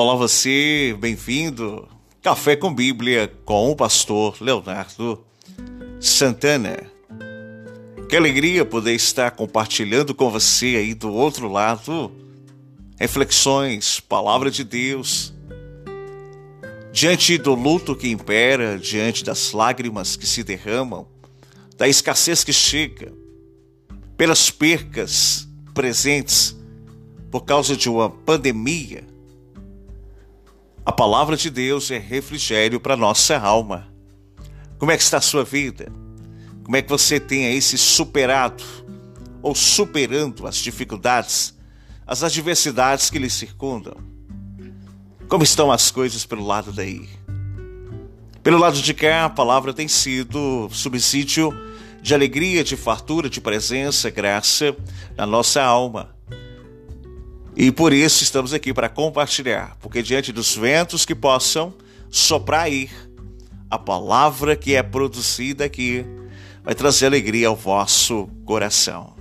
Olá você, bem-vindo. Café com Bíblia com o pastor Leonardo Santana. Que alegria poder estar compartilhando com você aí do outro lado reflexões, palavra de Deus. Diante do luto que impera, diante das lágrimas que se derramam, da escassez que chega, pelas percas presentes por causa de uma pandemia, a palavra de Deus é refrigério para nossa alma. Como é que está a sua vida? Como é que você tem aí se superado ou superando as dificuldades, as adversidades que lhe circundam? Como estão as coisas pelo lado daí? Pelo lado de cá, a palavra tem sido subsídio de alegria, de fartura, de presença, graça na nossa alma. E por isso estamos aqui para compartilhar, porque diante dos ventos que possam soprar aí, a palavra que é produzida aqui vai trazer alegria ao vosso coração.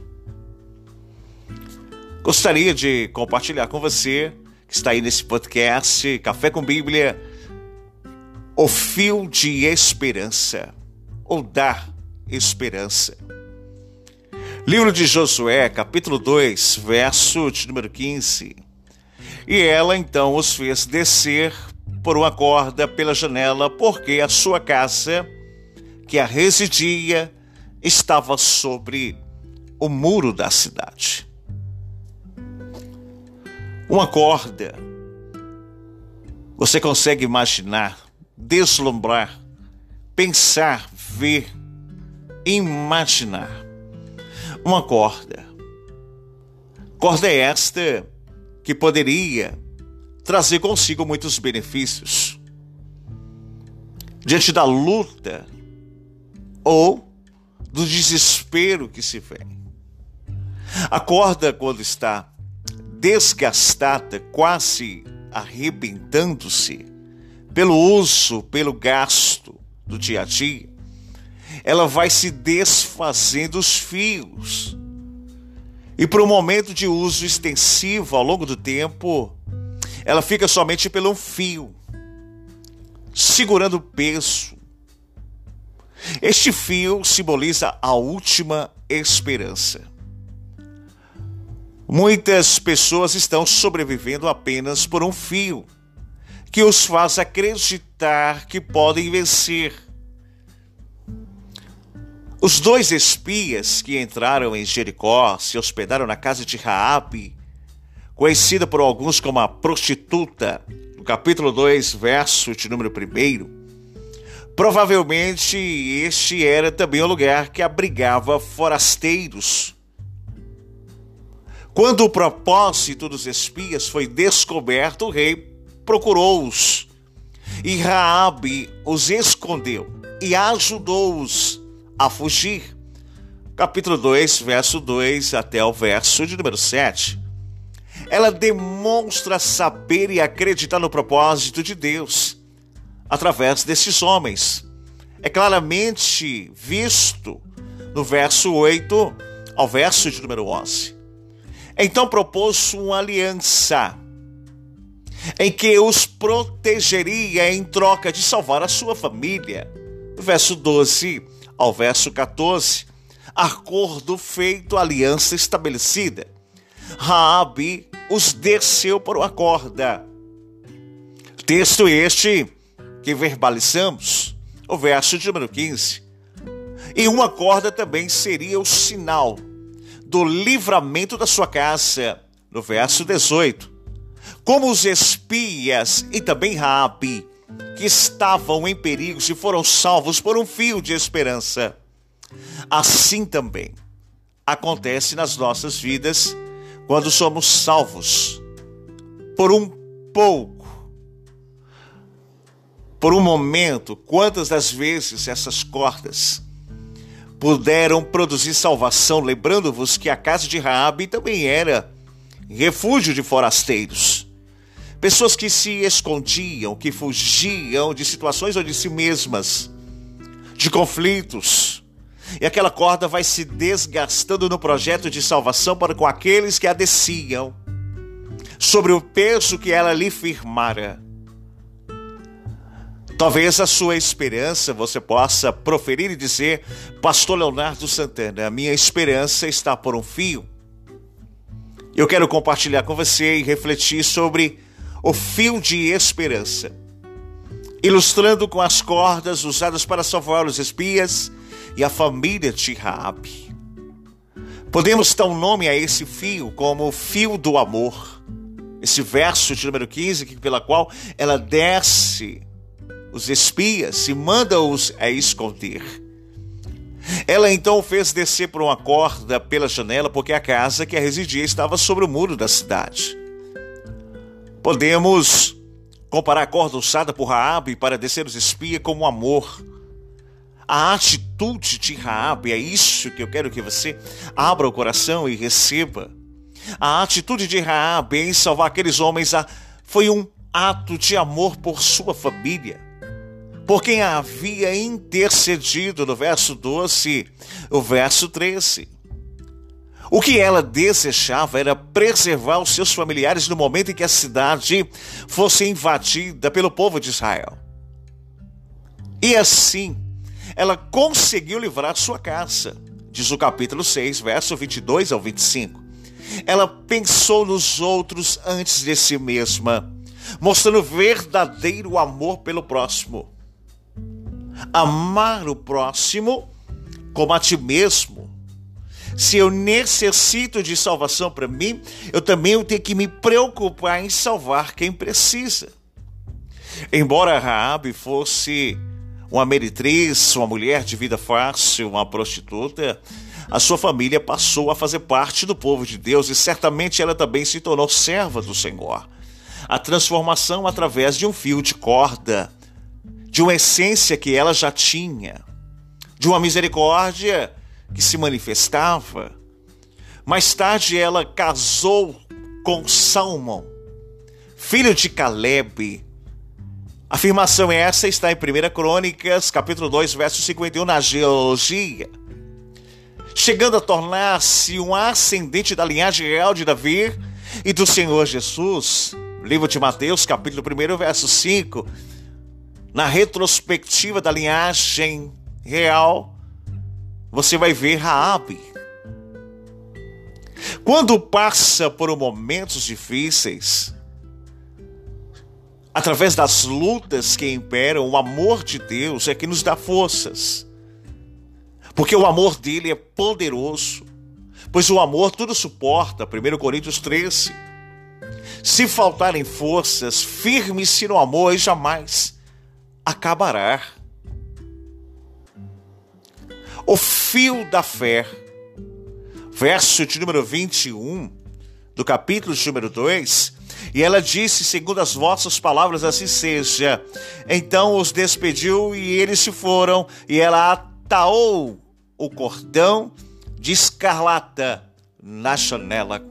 Gostaria de compartilhar com você que está aí nesse podcast Café com Bíblia o fio de esperança ou dar esperança. Livro de Josué, capítulo 2, verso de número 15. E ela então os fez descer por uma corda pela janela, porque a sua casa, que a residia, estava sobre o muro da cidade. Uma corda. Você consegue imaginar, deslumbrar, pensar, ver, imaginar uma corda. Corda esta que poderia trazer consigo muitos benefícios. Diante da luta ou do desespero que se vem. A corda, quando está desgastada, quase arrebentando-se, pelo uso, pelo gasto do dia a dia, ela vai se desfazendo os fios. E por um momento de uso extensivo ao longo do tempo, ela fica somente pelo fio, segurando o peso. Este fio simboliza a última esperança. Muitas pessoas estão sobrevivendo apenas por um fio, que os faz acreditar que podem vencer os dois espias que entraram em Jericó se hospedaram na casa de Raabe, conhecida por alguns como a prostituta, no capítulo 2, verso de número 1. Provavelmente este era também o lugar que abrigava forasteiros. Quando o propósito dos espias foi descoberto, o rei procurou-os. E Raabe os escondeu e ajudou-os a fugir. Capítulo 2, verso 2 até o verso de número 7. Ela demonstra saber e acreditar no propósito de Deus através desses homens. É claramente visto no verso 8 ao verso de número 11. Então propôs uma aliança em que os protegeria em troca de salvar a sua família. Verso 12 ao verso 14, acordo feito, aliança estabelecida. Raabe os desceu por uma corda. Texto este que verbalizamos, o verso de número 15. E uma corda também seria o sinal do livramento da sua casa, no verso 18. Como os espias e também Raabe que estavam em perigo e foram salvos por um fio de esperança. Assim também acontece nas nossas vidas quando somos salvos por um pouco, por um momento. Quantas das vezes essas cordas puderam produzir salvação, lembrando-vos que a casa de Raabe também era refúgio de forasteiros. Pessoas que se escondiam, que fugiam de situações ou de si mesmas, de conflitos. E aquela corda vai se desgastando no projeto de salvação para com aqueles que a desciam. sobre o peso que ela lhe firmara. Talvez a sua esperança você possa proferir e dizer, Pastor Leonardo Santana, a minha esperança está por um fio. Eu quero compartilhar com você e refletir sobre o fio de esperança, ilustrando com as cordas usadas para salvar os espias e a família de Raabe. Podemos dar um nome a esse fio como o fio do amor. Esse verso de número 15, pela qual ela desce os espias e manda-os a esconder. Ela então fez descer por uma corda pela janela, porque a casa que a residia estava sobre o muro da cidade. Podemos comparar a corda usada por Raabe para descer os espias como amor. A atitude de Raabe, é isso que eu quero que você abra o coração e receba. A atitude de Raabe em salvar aqueles homens foi um ato de amor por sua família por quem havia intercedido no verso 12, o verso 13. O que ela desejava era preservar os seus familiares no momento em que a cidade fosse invadida pelo povo de Israel. E assim, ela conseguiu livrar sua casa, diz o capítulo 6, verso 22 ao 25. Ela pensou nos outros antes de si mesma, mostrando verdadeiro amor pelo próximo amar o próximo como a ti mesmo. Se eu necessito de salvação para mim, eu também tenho que me preocupar em salvar quem precisa. Embora Raabe fosse uma meretriz, uma mulher de vida fácil, uma prostituta, a sua família passou a fazer parte do povo de Deus e certamente ela também se tornou serva do Senhor. A transformação através de um fio de corda de uma essência que ela já tinha, de uma misericórdia que se manifestava. Mais tarde ela casou com Salmão, filho de Caleb. A afirmação essa está em 1 Crônicas, capítulo 2, verso 51, na geologia. Chegando a tornar-se um ascendente da linhagem real de Davi e do Senhor Jesus. Livro de Mateus, capítulo 1, verso 5 na retrospectiva da linhagem real, você vai ver Raabe. Quando passa por momentos difíceis, através das lutas que imperam, o amor de Deus é que nos dá forças. Porque o amor dele é poderoso. Pois o amor tudo suporta, 1 Coríntios 13. Se faltarem forças, firme-se no amor e jamais acabará. O fio da fé, verso de número 21 do capítulo de número 2, e ela disse, segundo as vossas palavras, assim seja. Então os despediu e eles se foram, e ela ataou o cordão de escarlata na janela,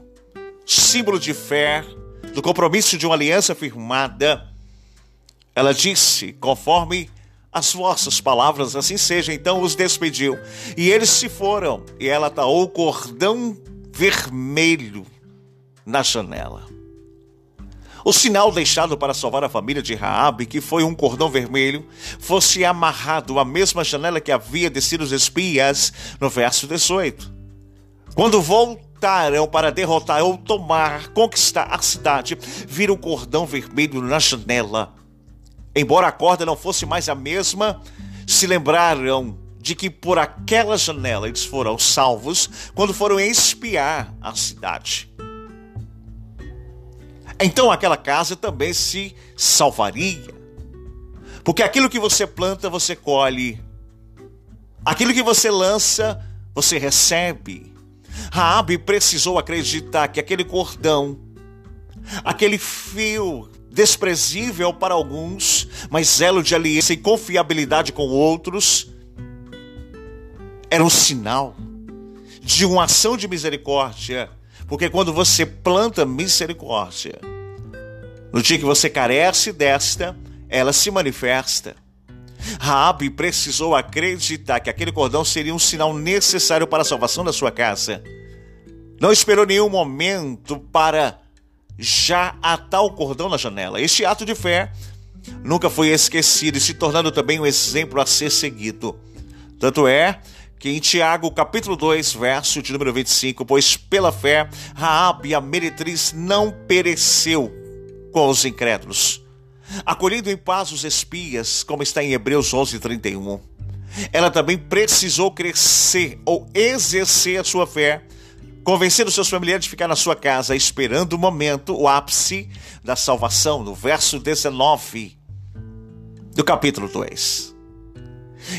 símbolo de fé, do compromisso de uma aliança firmada. Ela disse: Conforme as vossas palavras, assim seja. Então os despediu. E eles se foram. E ela ataou o cordão vermelho na janela. O sinal deixado para salvar a família de Raabe, que foi um cordão vermelho, fosse amarrado à mesma janela que havia descido os espias, no verso 18. Quando voltaram para derrotar ou tomar, conquistar a cidade, viram o cordão vermelho na janela Embora a corda não fosse mais a mesma, se lembraram de que por aquela janela eles foram salvos quando foram espiar a cidade. Então aquela casa também se salvaria. Porque aquilo que você planta, você colhe. Aquilo que você lança, você recebe. Raabe precisou acreditar que aquele cordão, aquele fio desprezível para alguns, mas zelo de aliança e confiabilidade com outros, era um sinal de uma ação de misericórdia. Porque quando você planta misericórdia, no dia que você carece desta, ela se manifesta. Raabe precisou acreditar que aquele cordão seria um sinal necessário para a salvação da sua casa. Não esperou nenhum momento para já atar o cordão na janela. Este ato de fé nunca foi esquecido e se tornando também um exemplo a ser seguido. Tanto é que em Tiago, capítulo 2, verso de número 25, pois pela fé Raabe, a meretriz, não pereceu com os incrédulos, acolhendo em paz os espias, como está em Hebreus 11, 31. Ela também precisou crescer ou exercer a sua fé, convencendo seus familiares de ficar na sua casa, esperando o momento, o ápice da salvação, no verso 19 do capítulo 2.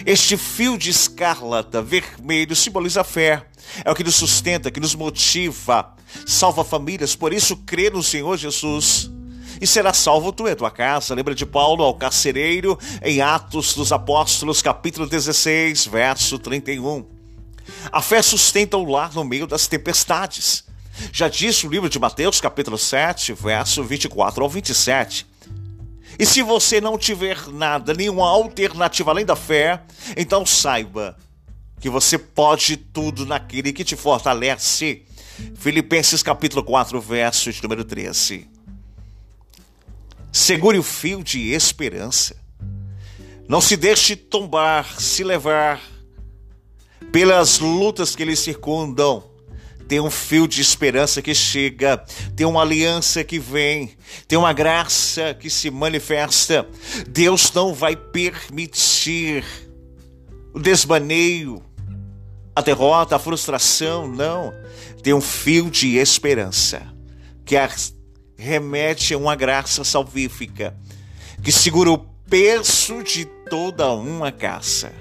Este fio de escarlata vermelho simboliza a fé. É o que nos sustenta, que nos motiva, salva famílias. Por isso, crê no Senhor Jesus e será salvo tu e tua casa. Lembra de Paulo ao carcereiro em Atos dos Apóstolos, capítulo 16, verso 31. A fé sustenta o lar no meio das tempestades. Já disse o livro de Mateus, capítulo 7, verso 24 ao 27. E se você não tiver nada, nenhuma alternativa além da fé, então saiba que você pode tudo naquele que te fortalece. Filipenses capítulo 4, verso de número 13. Segure o fio de esperança. Não se deixe tombar, se levar pelas lutas que lhe circundam tem um fio de esperança que chega, tem uma aliança que vem, tem uma graça que se manifesta. Deus não vai permitir o desmaneio, a derrota, a frustração, não. Tem um fio de esperança que remete a uma graça salvífica que segura o peso de toda uma caça.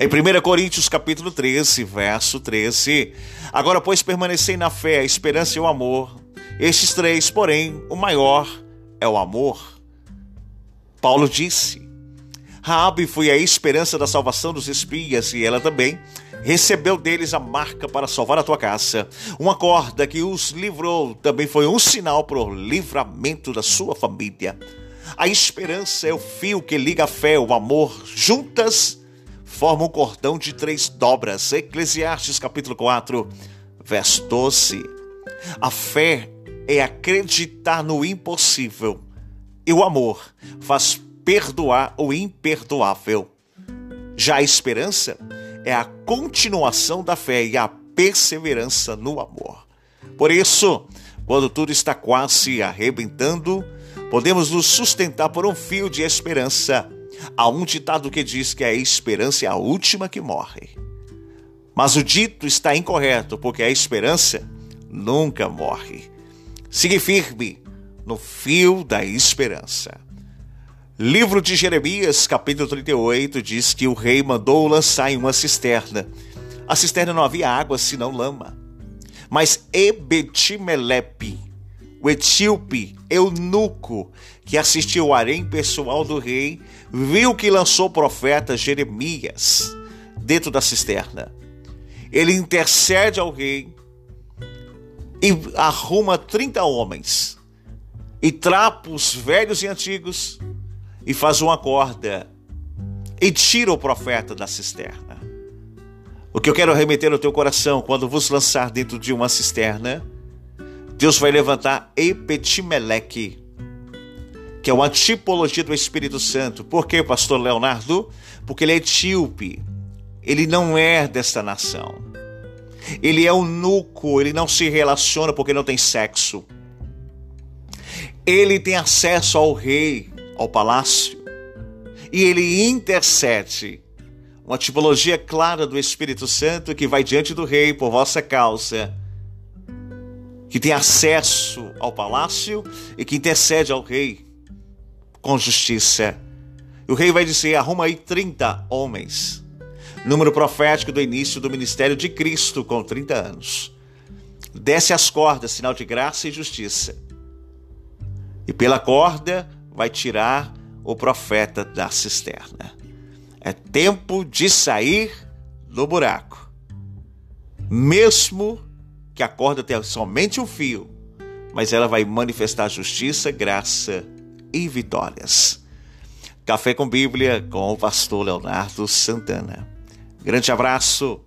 Em 1 Coríntios capítulo 13, verso 13, agora pois permanecei na fé, a esperança e o amor. Estes três, porém, o maior é o amor. Paulo disse: Raabe foi a esperança da salvação dos espias e ela também recebeu deles a marca para salvar a tua casa. Uma corda que os livrou também foi um sinal para o livramento da sua família. A esperança é o fio que liga a fé, o amor, juntas forma um cordão de três dobras. Eclesiastes capítulo 4, verso 12. A fé é acreditar no impossível e o amor faz perdoar o imperdoável. Já a esperança é a continuação da fé e a perseverança no amor. Por isso, quando tudo está quase arrebentando, podemos nos sustentar por um fio de esperança Há um ditado que diz que a esperança é a última que morre. Mas o dito está incorreto, porque a esperança nunca morre. Siga firme no fio da esperança. Livro de Jeremias, capítulo 38, diz que o rei mandou lançar em uma cisterna. A cisterna não havia água, senão lama. Mas Ebetimelepe, o etíope eunuco que assistiu ao harém pessoal do rei, viu que lançou o profeta Jeremias dentro da cisterna. Ele intercede ao rei e arruma 30 homens e trapos velhos e antigos e faz uma corda e tira o profeta da cisterna. O que eu quero remeter ao teu coração quando vos lançar dentro de uma cisterna, Deus vai levantar Epetimeleque, que é uma tipologia do Espírito Santo. Por quê, pastor Leonardo? Porque ele é etíope. Ele não é desta nação. Ele é eunuco, ele não se relaciona porque não tem sexo. Ele tem acesso ao rei, ao palácio, e ele intercede. Uma tipologia clara do Espírito Santo que vai diante do rei por vossa causa que tem acesso ao palácio e que intercede ao rei com justiça. E o rei vai dizer: arruma aí 30 homens. Número profético do início do ministério de Cristo com 30 anos. Desce as cordas, sinal de graça e justiça. E pela corda vai tirar o profeta da cisterna. É tempo de sair do buraco. Mesmo que a corda tem somente um fio, mas ela vai manifestar justiça, graça e vitórias. Café com Bíblia com o pastor Leonardo Santana. Grande abraço